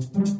thank you.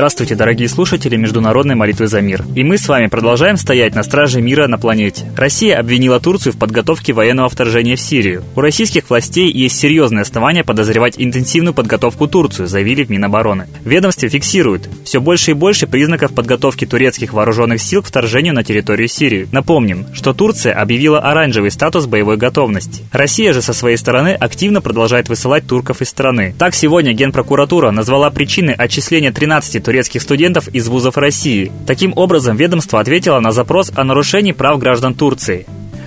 Здравствуйте, дорогие слушатели Международной молитвы за мир. И мы с вами продолжаем стоять на страже мира на планете. Россия обвинила Турцию в подготовке военного вторжения в Сирию. У российских властей есть серьезные основания подозревать интенсивную подготовку Турцию, заявили в Минобороны. Ведомстве фиксируют все больше и больше признаков подготовки турецких вооруженных сил к вторжению на территорию Сирии. Напомним, что Турция объявила оранжевый статус боевой готовности. Россия же со своей стороны активно продолжает высылать турков из страны. Так сегодня Генпрокуратура назвала причины отчисления 13 турецких студентов из вузов России. Таким образом, ведомство ответило на запрос о нарушении прав граждан Турции.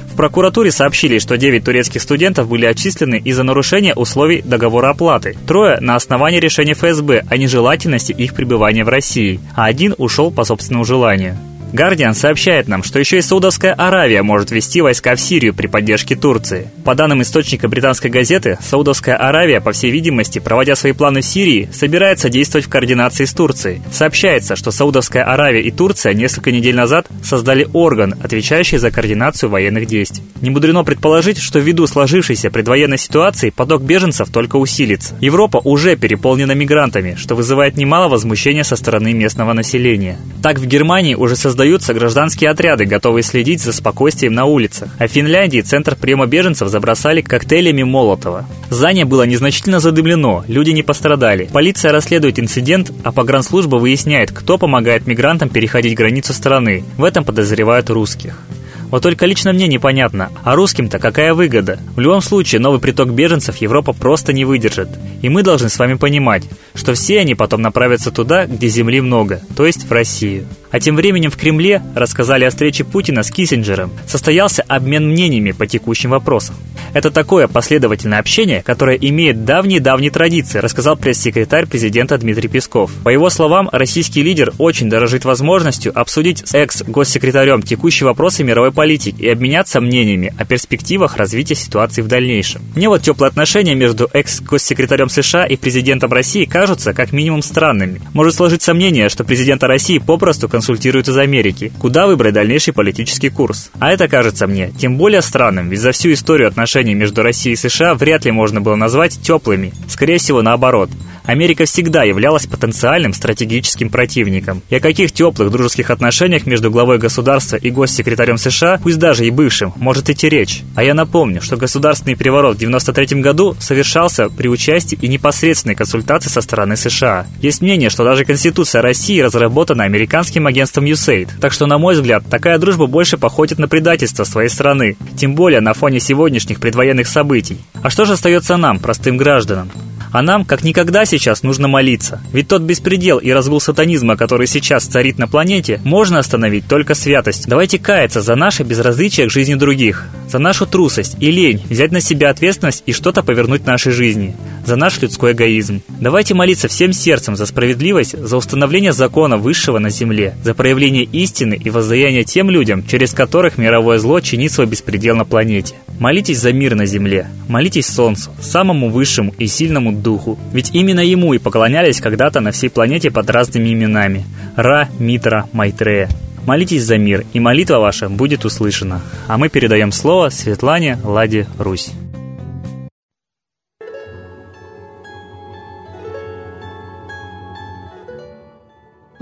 В прокуратуре сообщили, что 9 турецких студентов были отчислены из-за нарушения условий договора оплаты. Трое на основании решения ФСБ о нежелательности их пребывания в России, а один ушел по собственному желанию. Гардиан сообщает нам, что еще и Саудовская Аравия может ввести войска в Сирию при поддержке Турции. По данным источника британской газеты, Саудовская Аравия, по всей видимости, проводя свои планы в Сирии, собирается действовать в координации с Турцией. Сообщается, что Саудовская Аравия и Турция несколько недель назад создали орган, отвечающий за координацию военных действий. Не мудрено предположить, что ввиду сложившейся предвоенной ситуации поток беженцев только усилится. Европа уже переполнена мигрантами, что вызывает немало возмущения со стороны местного населения. Так в Германии уже создают создаются гражданские отряды, готовые следить за спокойствием на улицах. А в Финляндии центр приема беженцев забросали коктейлями Молотова. Здание было незначительно задымлено, люди не пострадали. Полиция расследует инцидент, а погранслужба выясняет, кто помогает мигрантам переходить границу страны. В этом подозревают русских. Вот только лично мне непонятно, а русским-то какая выгода? В любом случае, новый приток беженцев Европа просто не выдержит. И мы должны с вами понимать, что все они потом направятся туда, где земли много, то есть в Россию. А тем временем в Кремле рассказали о встрече Путина с Киссинджером. Состоялся обмен мнениями по текущим вопросам. Это такое последовательное общение, которое имеет давние-давние традиции, рассказал пресс-секретарь президента Дмитрий Песков. По его словам, российский лидер очень дорожит возможностью обсудить с экс-госсекретарем текущие вопросы мировой политики и обменяться мнениями о перспективах развития ситуации в дальнейшем. Мне вот теплые отношения между экс-госсекретарем США и президентом России кажутся как минимум странными. Может сложиться мнение, что президента России попросту консультируют из Америки, куда выбрать дальнейший политический курс. А это кажется мне тем более странным, ведь за всю историю отношений между Россией и США вряд ли можно было назвать теплыми. Скорее всего, наоборот – Америка всегда являлась потенциальным стратегическим противником. И о каких теплых дружеских отношениях между главой государства и госсекретарем США, пусть даже и бывшим, может идти речь. А я напомню, что государственный переворот в 1993 году совершался при участии и непосредственной консультации со стороны США. Есть мнение, что даже Конституция России разработана американским агентством USAID. Так что, на мой взгляд, такая дружба больше походит на предательство своей страны, тем более на фоне сегодняшних предвоенных событий. А что же остается нам, простым гражданам? А нам, как никогда сейчас, нужно молиться. Ведь тот беспредел и разгул сатанизма, который сейчас царит на планете, можно остановить только святость. Давайте каяться за наше безразличие к жизни других, за нашу трусость и лень, взять на себя ответственность и что-то повернуть в нашей жизни, за наш людской эгоизм. Давайте молиться всем сердцем за справедливость, за установление закона высшего на земле, за проявление истины и воздаяние тем людям, через которых мировое зло чинит свой беспредел на планете. Молитесь за мир на земле, молитесь Солнцу, самому высшему и сильному духу. Ведь именно ему и поклонялись когда-то на всей планете под разными именами – Ра, Митра, Майтрея. Молитесь за мир, и молитва ваша будет услышана. А мы передаем слово Светлане Ладе Русь.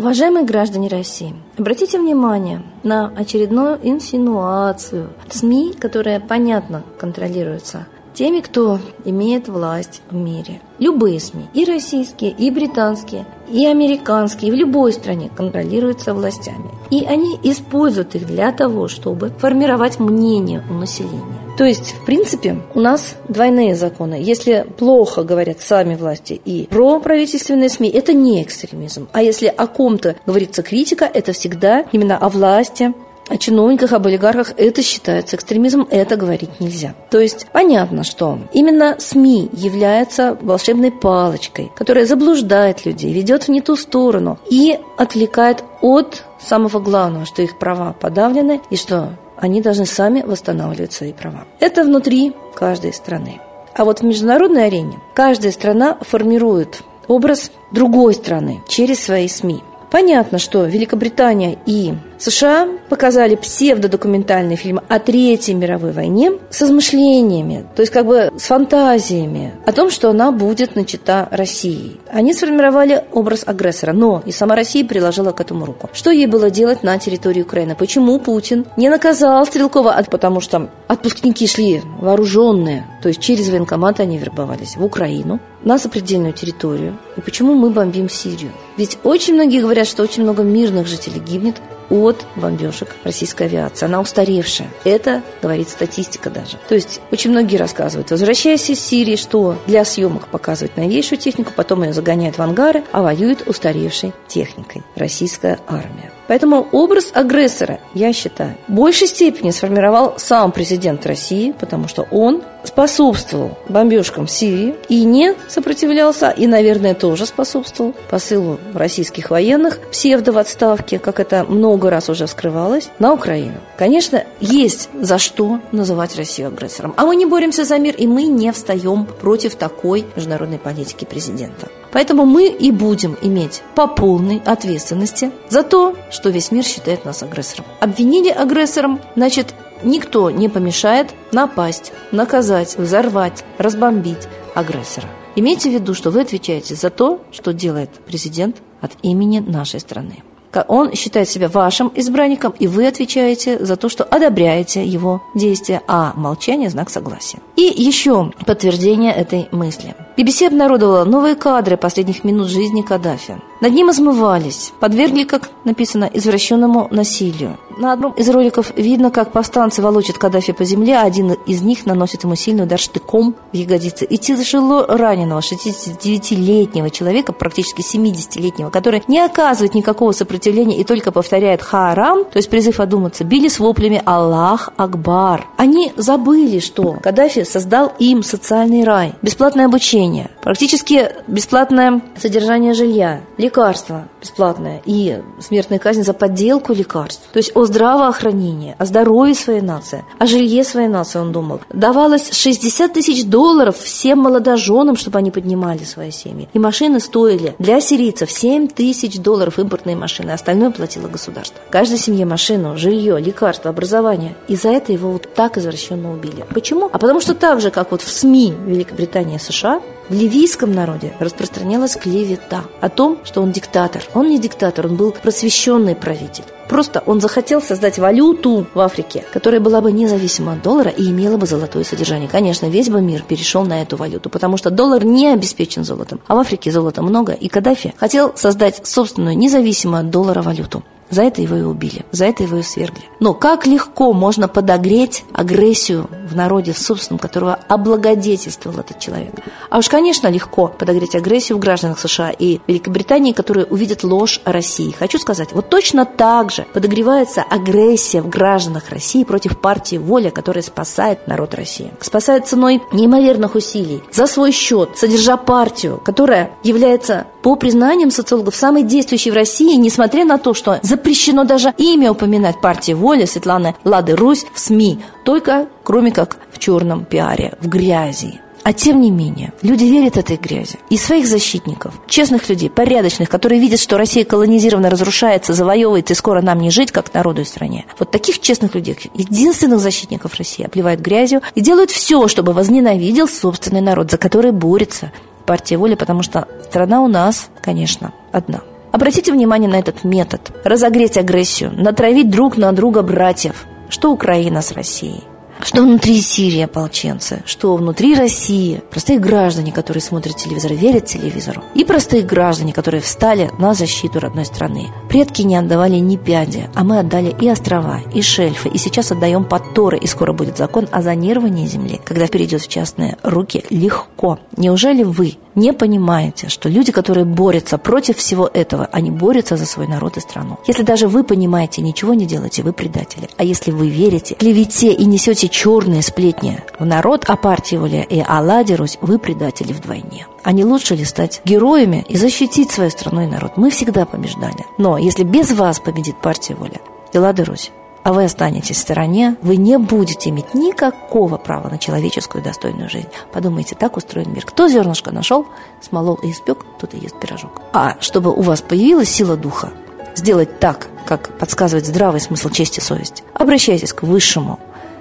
Уважаемые граждане России, обратите внимание на очередную инсинуацию СМИ, которая, понятно, контролируется теми, кто имеет власть в мире. Любые СМИ, и российские, и британские, и американские, в любой стране контролируются властями. И они используют их для того, чтобы формировать мнение у населения. То есть, в принципе, у нас двойные законы. Если плохо говорят сами власти и про правительственные СМИ, это не экстремизм. А если о ком-то говорится критика, это всегда именно о власти, о чиновниках, об олигархах, это считается экстремизмом, это говорить нельзя. То есть понятно, что именно СМИ является волшебной палочкой, которая заблуждает людей, ведет в не ту сторону и отвлекает от самого главного, что их права подавлены и что они должны сами восстанавливать свои права. Это внутри каждой страны. А вот в международной арене каждая страна формирует образ другой страны через свои СМИ. Понятно, что Великобритания и США показали псевдодокументальный фильм о Третьей мировой войне с измышлениями, то есть как бы с фантазиями о том, что она будет начата Россией. Они сформировали образ агрессора, но и сама Россия приложила к этому руку. Что ей было делать на территории Украины? Почему Путин не наказал Стрелкова? Потому что отпускники шли вооруженные, то есть через военкоматы они вербовались в Украину, на сопредельную территорию. И почему мы бомбим Сирию? Ведь очень многие говорят, что очень много мирных жителей гибнет от бомбежек российской авиации. Она устаревшая. Это говорит статистика даже. То есть очень многие рассказывают, возвращаясь из Сирии, что для съемок показывают новейшую технику, потом ее загоняют в ангары, а воюют устаревшей техникой. Российская армия. Поэтому образ агрессора, я считаю, в большей степени сформировал сам президент России, потому что он способствовал бомбежкам Сирии и не сопротивлялся, и, наверное, тоже способствовал посылу российских военных псевдо в отставке, как это много раз уже вскрывалось, на Украину. Конечно, есть за что называть Россию агрессором. А мы не боремся за мир, и мы не встаем против такой международной политики президента. Поэтому мы и будем иметь по полной ответственности за то, что весь мир считает нас агрессором. Обвинили агрессором, значит, никто не помешает напасть, наказать, взорвать, разбомбить агрессора. Имейте в виду, что вы отвечаете за то, что делает президент от имени нашей страны. Он считает себя вашим избранником, и вы отвечаете за то, что одобряете его действия, а молчание – знак согласия. И еще подтверждение этой мысли. BBC обнародовала новые кадры последних минут жизни Каддафи. Над ним измывались, подвергли, как написано, извращенному насилию. На одном из роликов видно, как повстанцы волочат Каддафи по земле, а один из них наносит ему сильный удар штыком в ягодицы. И тяжело раненого 69-летнего человека, практически 70-летнего, который не оказывает никакого сопротивления и только повторяет «харам», то есть призыв одуматься, били с воплями «Аллах Акбар». Они забыли, что Каддафи создал им социальный рай, бесплатное обучение, практически бесплатное содержание жилья, лекарства бесплатное и смертная казнь за подделку лекарств. То есть о здравоохранении, о здоровье своей нации, о жилье своей нации он думал. Давалось 60 тысяч долларов всем молодоженам, чтобы они поднимали свои семьи. И машины стоили для сирийцев 7 тысяч долларов импортные машины, остальное платило государство. Каждой семье машину, жилье, лекарство, образование. И за это его вот так извращенно убили. Почему? А потому что так же, как вот в СМИ Великобритании и США, в ливийском народе распространялась клевета о том, что он диктатор. Он не диктатор, он был просвещенный правитель. Просто он захотел создать валюту в Африке, которая была бы независима от доллара и имела бы золотое содержание. Конечно, весь бы мир перешел на эту валюту, потому что доллар не обеспечен золотом, а в Африке золота много, и Каддафи хотел создать собственную независимую от доллара валюту. За это его и убили, за это его и свергли. Но как легко можно подогреть агрессию в народе, в собственном, которого облагодетельствовал этот человек. А уж, конечно, легко подогреть агрессию в гражданах США и Великобритании, которые увидят ложь о России. Хочу сказать, вот точно так же подогревается агрессия в гражданах России против партии «Воля», которая спасает народ России. Спасает ценой неимоверных усилий, за свой счет, содержа партию, которая является, по признаниям социологов, самой действующей в России, несмотря на то, что за запрещено даже имя упоминать партии воли Светланы Лады Русь в СМИ, только кроме как в черном пиаре, в грязи. А тем не менее, люди верят этой грязи. И своих защитников, честных людей, порядочных, которые видят, что Россия колонизирована, разрушается, завоевывается, и скоро нам не жить, как народу и стране. Вот таких честных людей, единственных защитников России, обливают грязью и делают все, чтобы возненавидел собственный народ, за который борется партия воли, потому что страна у нас, конечно, одна. Обратите внимание на этот метод. Разогреть агрессию, натравить друг на друга братьев. Что Украина с Россией? Что внутри Сирии ополченцы, что внутри России простые граждане, которые смотрят телевизор, верят телевизору, и простые граждане, которые встали на защиту родной страны. Предки не отдавали ни пяди, а мы отдали и острова, и шельфы, и сейчас отдаем подторы, и скоро будет закон о зонировании земли, когда перейдет в частные руки легко. Неужели вы не понимаете, что люди, которые борются против всего этого, они борются за свой народ и страну. Если даже вы понимаете, ничего не делаете, вы предатели. А если вы верите клевете и несете черные сплетни в народ о партии Воля и о Ладе Русь, вы предатели вдвойне. А не лучше ли стать героями и защитить свою страну и народ? Мы всегда побеждали. Но если без вас победит партия Воля Лада Русь, а вы останетесь в стороне, вы не будете иметь никакого права на человеческую достойную жизнь. Подумайте, так устроен мир. Кто зернышко нашел, смолол и испек, тот и ест пирожок. А чтобы у вас появилась сила духа, сделать так, как подсказывает здравый смысл чести и совесть, обращайтесь к Высшему,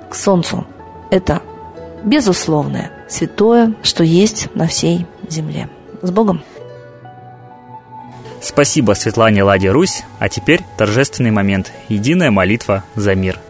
к Солнцу. Это безусловное, святое, что есть на всей земле. С Богом! Спасибо Светлане Ладе Русь, а теперь торжественный момент – единая молитва за мир –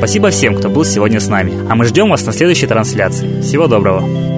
Спасибо всем, кто был сегодня с нами. А мы ждем вас на следующей трансляции. Всего доброго.